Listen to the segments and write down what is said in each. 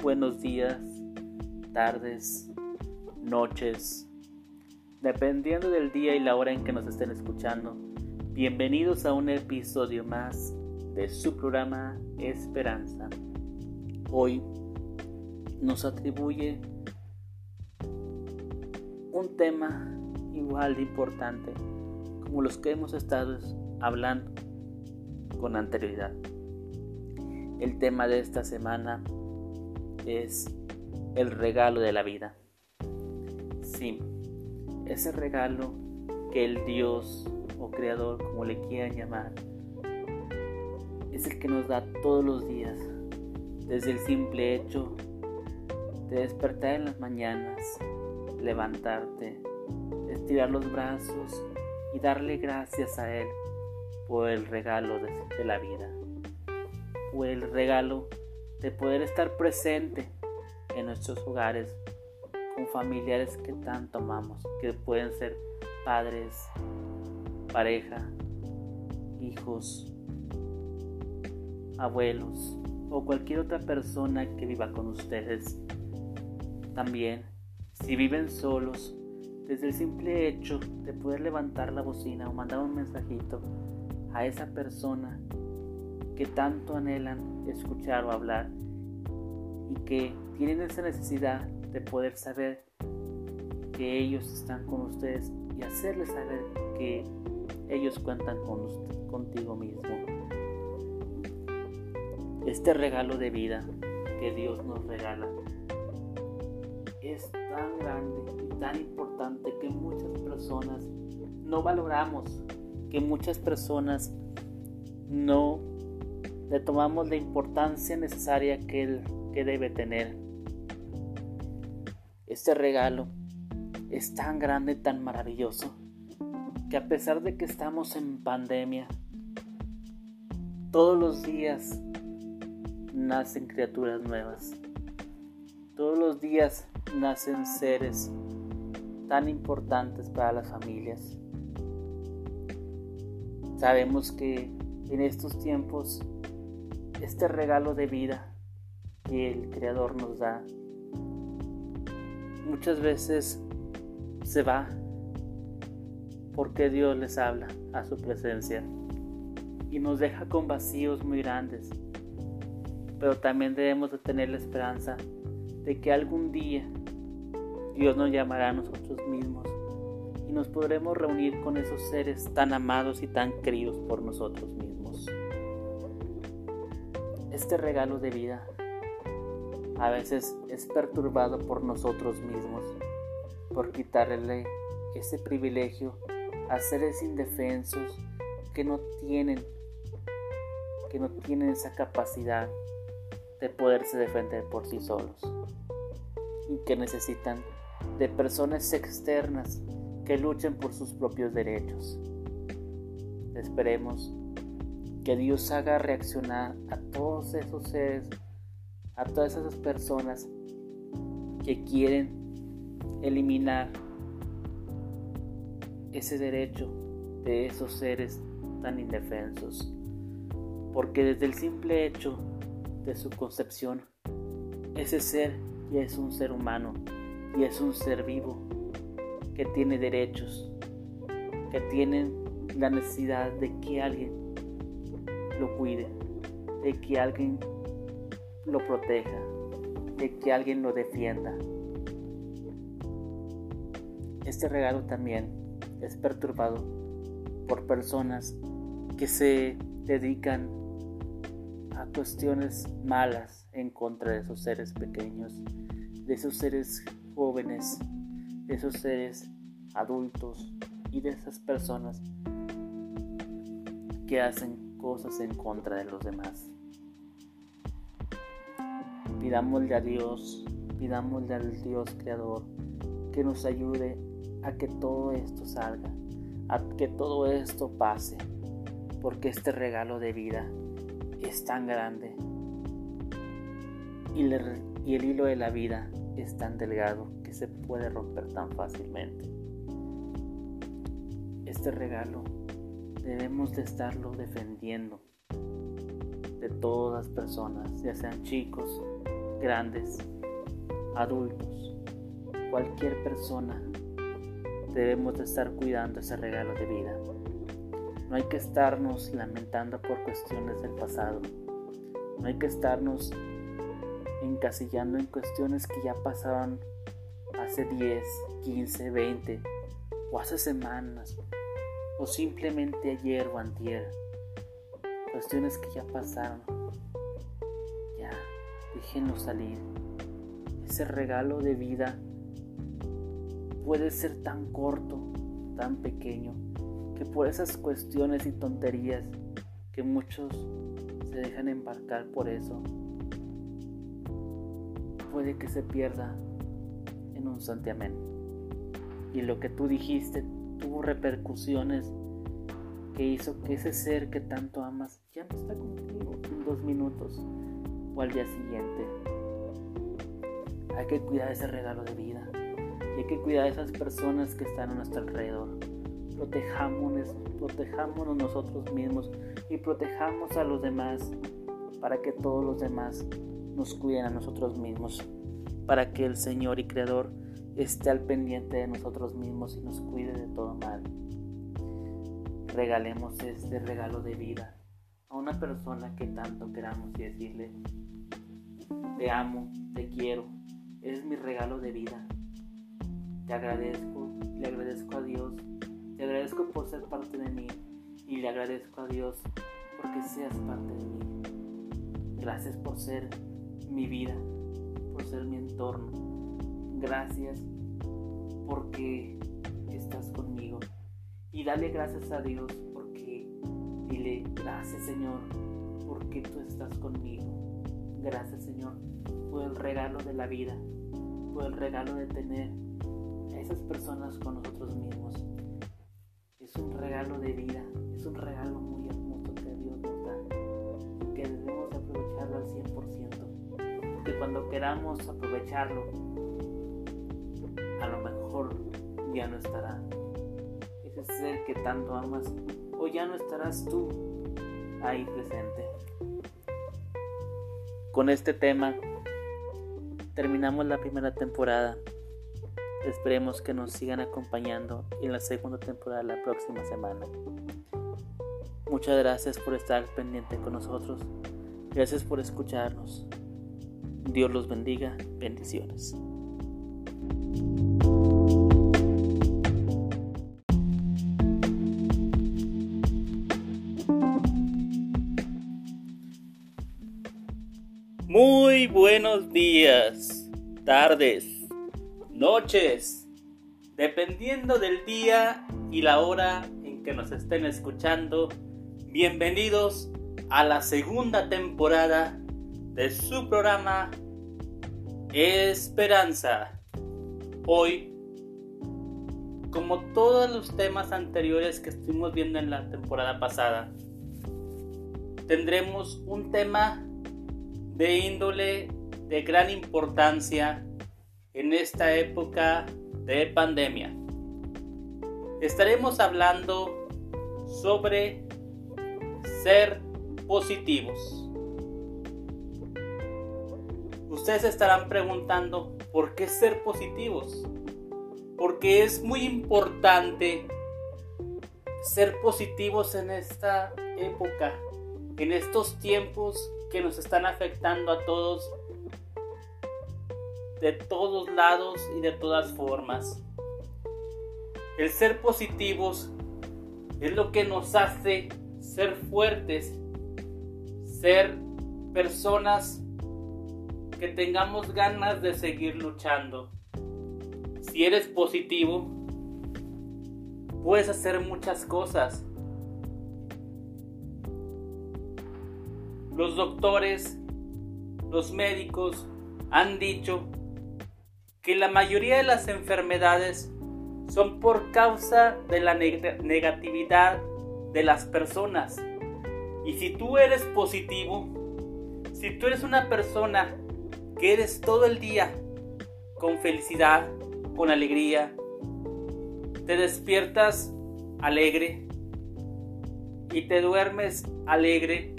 Buenos días, tardes, noches, dependiendo del día y la hora en que nos estén escuchando. Bienvenidos a un episodio más de su programa Esperanza. Hoy nos atribuye un tema igual de importante como los que hemos estado hablando con anterioridad. El tema de esta semana es el regalo de la vida. Sí, ese regalo que el Dios o Creador, como le quieran llamar, es el que nos da todos los días, desde el simple hecho de despertar en las mañanas, levantarte, estirar los brazos y darle gracias a Él por el regalo de, la vida, por el regalo de poder estar presente en nuestros hogares con familiares que tanto amamos, que pueden ser padres, pareja, hijos, abuelos o cualquier otra persona que viva con ustedes. También, si viven solos, desde el simple hecho de poder levantar la bocina o mandar un mensajito a esa persona que tanto anhelan escuchar o hablar y que tienen esa necesidad de poder saber que ellos están con ustedes y hacerles saber que ellos cuentan con contigo mismo. Este regalo de vida que Dios nos regala es tan grande y tan importante que muchas personas no valoramos, que muchas personas no le tomamos la importancia necesaria que, él, que debe tener. Este regalo es tan grande, tan maravilloso, que a pesar de que estamos en pandemia, todos los días nacen criaturas nuevas. Todos los días nacen seres tan importantes para las familias. Sabemos que en estos tiempos este regalo de vida que el Creador nos da muchas veces se va porque Dios les habla a su presencia y nos deja con vacíos muy grandes. Pero también debemos de tener la esperanza de que algún día Dios nos llamará a nosotros mismos y nos podremos reunir con esos seres tan amados y tan queridos por nosotros mismos. Este regalo de vida a veces es perturbado por nosotros mismos, por quitarle ese privilegio a seres indefensos que no tienen que no tienen esa capacidad de poderse defender por sí solos y que necesitan de personas externas que luchen por sus propios derechos. Esperemos que Dios haga reaccionar a todos esos seres, a todas esas personas que quieren eliminar ese derecho de esos seres tan indefensos. Porque desde el simple hecho de su concepción, ese ser ya es un ser humano y es un ser vivo que tiene derechos, que tiene la necesidad de que alguien lo cuide, de que alguien lo proteja, de que alguien lo defienda. Este regalo también es perturbado por personas que se dedican a cuestiones malas en contra de esos seres pequeños, de esos seres jóvenes, de esos seres adultos y de esas personas que hacen cosas en contra de los demás. Pidámosle a Dios, pidámosle al Dios Creador que nos ayude a que todo esto salga, a que todo esto pase, porque este regalo de vida es tan grande y, y el hilo de la vida es tan delgado que se puede romper tan fácilmente. Este regalo debemos de estarlo defendiendo de todas personas, ya sean chicos, grandes, adultos, cualquier persona, debemos de estar cuidando ese regalo de vida. No hay que estarnos lamentando por cuestiones del pasado. No hay que estarnos encasillando en cuestiones que ya pasaron hace 10, 15, 20 o hace semanas o simplemente ayer o antier. Cuestiones que ya pasaron. Ya, déjenlo salir. Ese regalo de vida puede ser tan corto, tan pequeño, que por esas cuestiones y tonterías que muchos se dejan embarcar por eso, puede que se pierda en un santiamén. Y lo que tú dijiste tuvo repercusiones que hizo que ese ser que tanto amas ya no está contigo en dos minutos o al día siguiente. Hay que cuidar ese regalo de vida y hay que cuidar a esas personas que están a nuestro alrededor. Protejámonos, protejámonos nosotros mismos y protejamos a los demás para que todos los demás nos cuiden a nosotros mismos, para que el Señor y Creador esté al pendiente de nosotros mismos y nos cuide de todo mal. Regalemos este regalo de vida a una persona que tanto queramos y decirle, te amo, te quiero, es mi regalo de vida. Te agradezco, le agradezco a Dios, te agradezco por ser parte de mí y le agradezco a Dios porque seas parte de mí. Gracias por ser mi vida, por ser mi entorno, Gracias porque estás conmigo. Y dale gracias a Dios porque dile gracias Señor porque tú estás conmigo. Gracias Señor por el regalo de la vida, por el regalo de tener a esas personas con nosotros mismos. Es un regalo de vida, es un regalo muy hermoso que Dios nos da que debemos aprovecharlo al 100%. Porque cuando queramos aprovecharlo, ya no estará ese ser que tanto amas o ya no estarás tú ahí presente. Con este tema terminamos la primera temporada. Esperemos que nos sigan acompañando en la segunda temporada la próxima semana. Muchas gracias por estar pendiente con nosotros. Gracias por escucharnos. Dios los bendiga. Bendiciones. Muy buenos días, tardes, noches, dependiendo del día y la hora en que nos estén escuchando. Bienvenidos a la segunda temporada de su programa Esperanza. Hoy, como todos los temas anteriores que estuvimos viendo en la temporada pasada, tendremos un tema de índole de gran importancia en esta época de pandemia. Estaremos hablando sobre ser positivos. Ustedes estarán preguntando, ¿por qué ser positivos? Porque es muy importante ser positivos en esta época, en estos tiempos que nos están afectando a todos de todos lados y de todas formas. El ser positivos es lo que nos hace ser fuertes, ser personas que tengamos ganas de seguir luchando. Si eres positivo, puedes hacer muchas cosas. Los doctores, los médicos han dicho que la mayoría de las enfermedades son por causa de la negatividad de las personas. Y si tú eres positivo, si tú eres una persona que eres todo el día con felicidad, con alegría, te despiertas alegre y te duermes alegre,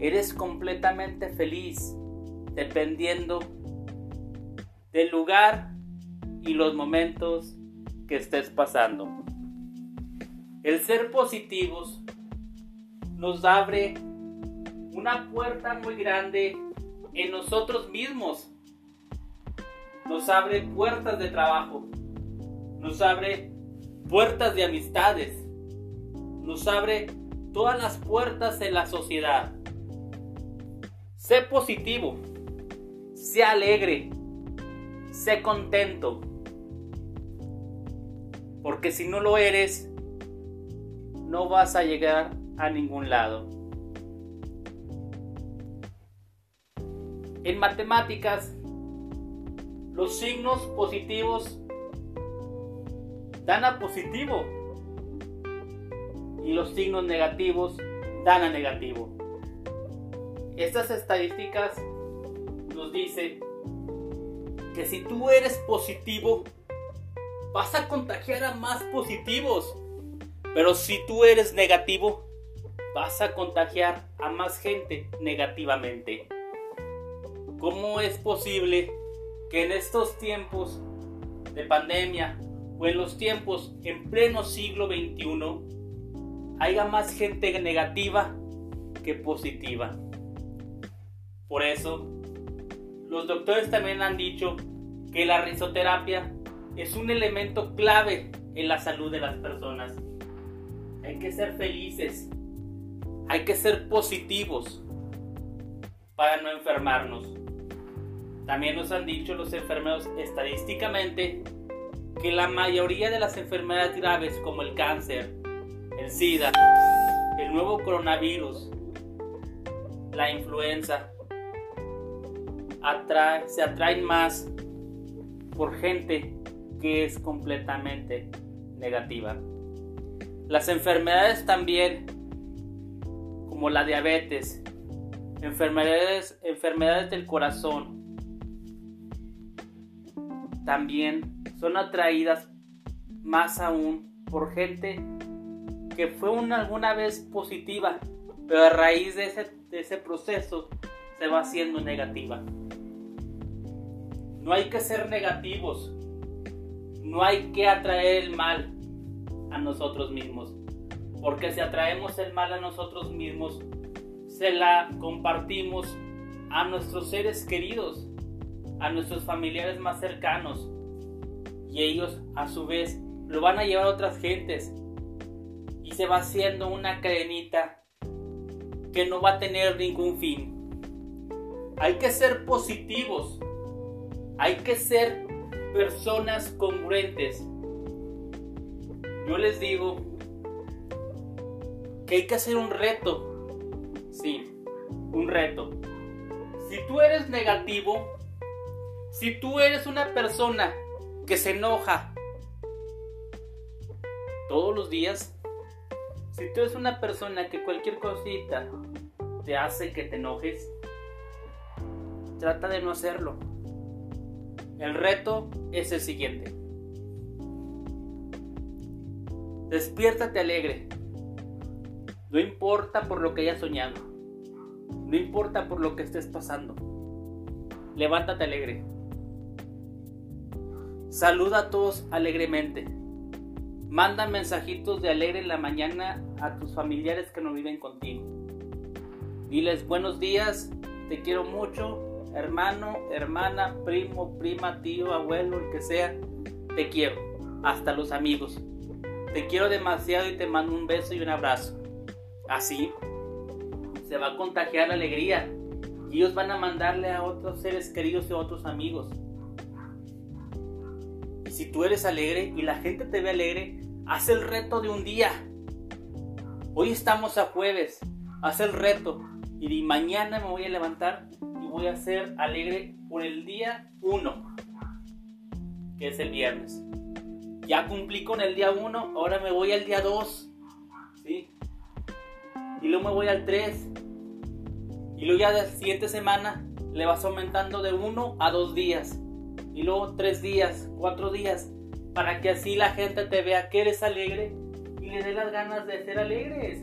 eres completamente feliz, dependiendo del lugar y los momentos que estés pasando. El ser positivos nos abre una puerta muy grande en nosotros mismos. Nos abre puertas de trabajo. Nos abre puertas de amistades. Nos abre todas las puertas en la sociedad. Sé positivo. Sé alegre. Sé contento. Porque si no lo eres, no vas a llegar a ningún lado. En matemáticas, los signos positivos dan a positivo y los signos negativos dan a negativo. Estas estadísticas nos dicen que si tú eres positivo, vas a contagiar a más positivos. Pero si tú eres negativo, vas a contagiar a más gente negativamente. ¿Cómo es posible que en estos tiempos de pandemia o en los tiempos en pleno siglo XXI haya más gente negativa que positiva? Por eso, los doctores también han dicho que la risoterapia es un elemento clave en la salud de las personas. Hay que ser felices, hay que ser positivos para no enfermarnos. También nos han dicho los enfermeros estadísticamente que la mayoría de las enfermedades graves como el cáncer, el SIDA, el nuevo coronavirus, la influenza, se atraen más por gente que es completamente negativa. Las enfermedades también, como la diabetes, enfermedades, enfermedades del corazón, también son atraídas más aún por gente que fue una, alguna vez positiva, pero a raíz de ese proceso se va haciendo negativa. No hay que ser negativos, no hay que atraer el mal a nosotros mismos. Porque si atraemos el mal a nosotros mismos, se la compartimos a nuestros seres queridos, a nuestros familiares más cercanos. Y ellos a su vez lo van a llevar a otras gentes. Y se va haciendo una cadenita que no va a tener ningún fin. Hay que ser positivos. Hay que ser personas congruentes. Yo les digo que hay que hacer un reto. Sí, un reto. Si tú eres negativo, si tú eres una persona que se enoja todos los días, si tú eres una persona que cualquier cosita te hace que te enojes, trata de no hacerlo. El reto es el siguiente. Despiértate alegre. No importa por lo que hayas soñado. No importa por lo que estés pasando. Levántate alegre. Saluda a todos alegremente. Manda mensajitos de alegre en la mañana a tus familiares que no viven contigo. Diles buenos días, te quiero mucho, hermano, hermana, primo, prima, tío, abuelo, el que sea, te quiero, hasta los amigos. Te quiero demasiado y te mando un beso y un abrazo. Así se va a contagiar la alegría y ellos van a mandarle a otros seres queridos y a otros amigos. Y si tú eres alegre y la gente te ve alegre, haz el reto de un día. Hoy estamos a jueves, haz el reto y mañana me voy a levantar voy a ser alegre por el día 1, que es el viernes. Ya cumplí con el día 1, ahora me voy al día 2, ¿sí? Y luego me voy al 3. Y luego ya la siguiente semana le vas aumentando de 1 a 2 días. Y luego 3 días, 4 días. Para que así la gente te vea que eres alegre y le dé las ganas de ser alegres,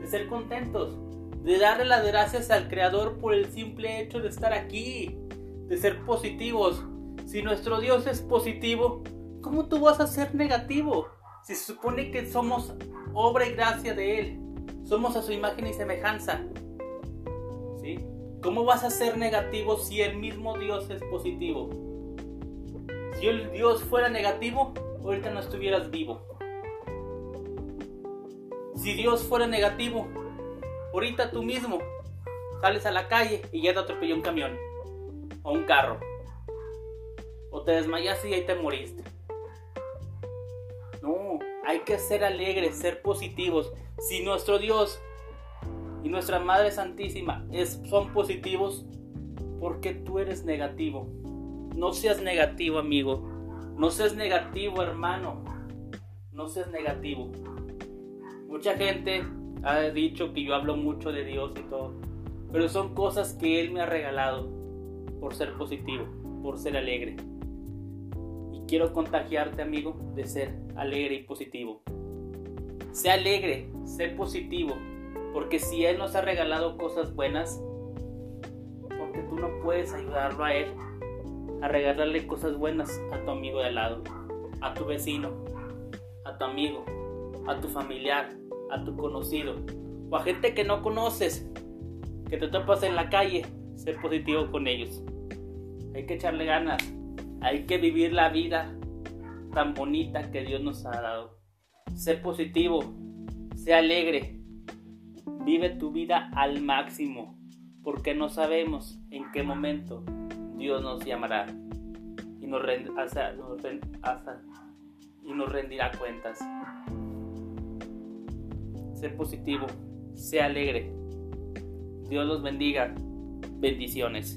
de ser contentos. De darle las gracias al Creador por el simple hecho de estar aquí, de ser positivos. Si nuestro Dios es positivo, ¿cómo tú vas a ser negativo? Si se supone que somos obra y gracia de Él, somos a su imagen y semejanza. ¿Cómo vas a ser negativo si el mismo Dios es positivo? Si el Dios fuera negativo, ahorita no estuvieras vivo. Si Dios fuera negativo, ahorita tú mismo sales a la calle y ya te atropelló un camión o un carro. O te desmayaste y ahí te moriste. No, hay que ser alegres, ser positivos. Si nuestro Dios y nuestra Madre Santísima es, son positivos, ¿por qué tú eres negativo? No seas negativo, amigo. No seas negativo, hermano. No seas negativo. Mucha gente ha dicho que yo hablo mucho de Dios y todo. Pero son cosas que Él me ha regalado por ser positivo, por ser alegre. Y quiero contagiarte, amigo, de ser alegre y positivo. Sé alegre, sé positivo, porque si Él nos ha regalado cosas buenas, porque tú no puedes ayudarlo a Él a regalarle cosas buenas a tu amigo de al lado, a tu vecino, a tu amigo, a tu familiar, a tu conocido o a gente que no conoces, que te topas en la calle, sé positivo con ellos. Hay que echarle ganas, hay que vivir la vida tan bonita que Dios nos ha dado. Sé positivo, sé alegre, vive tu vida al máximo, porque no sabemos en qué momento Dios nos llamará y nos, y nos rendirá cuentas sé positivo, sé alegre. Dios los bendiga. Bendiciones.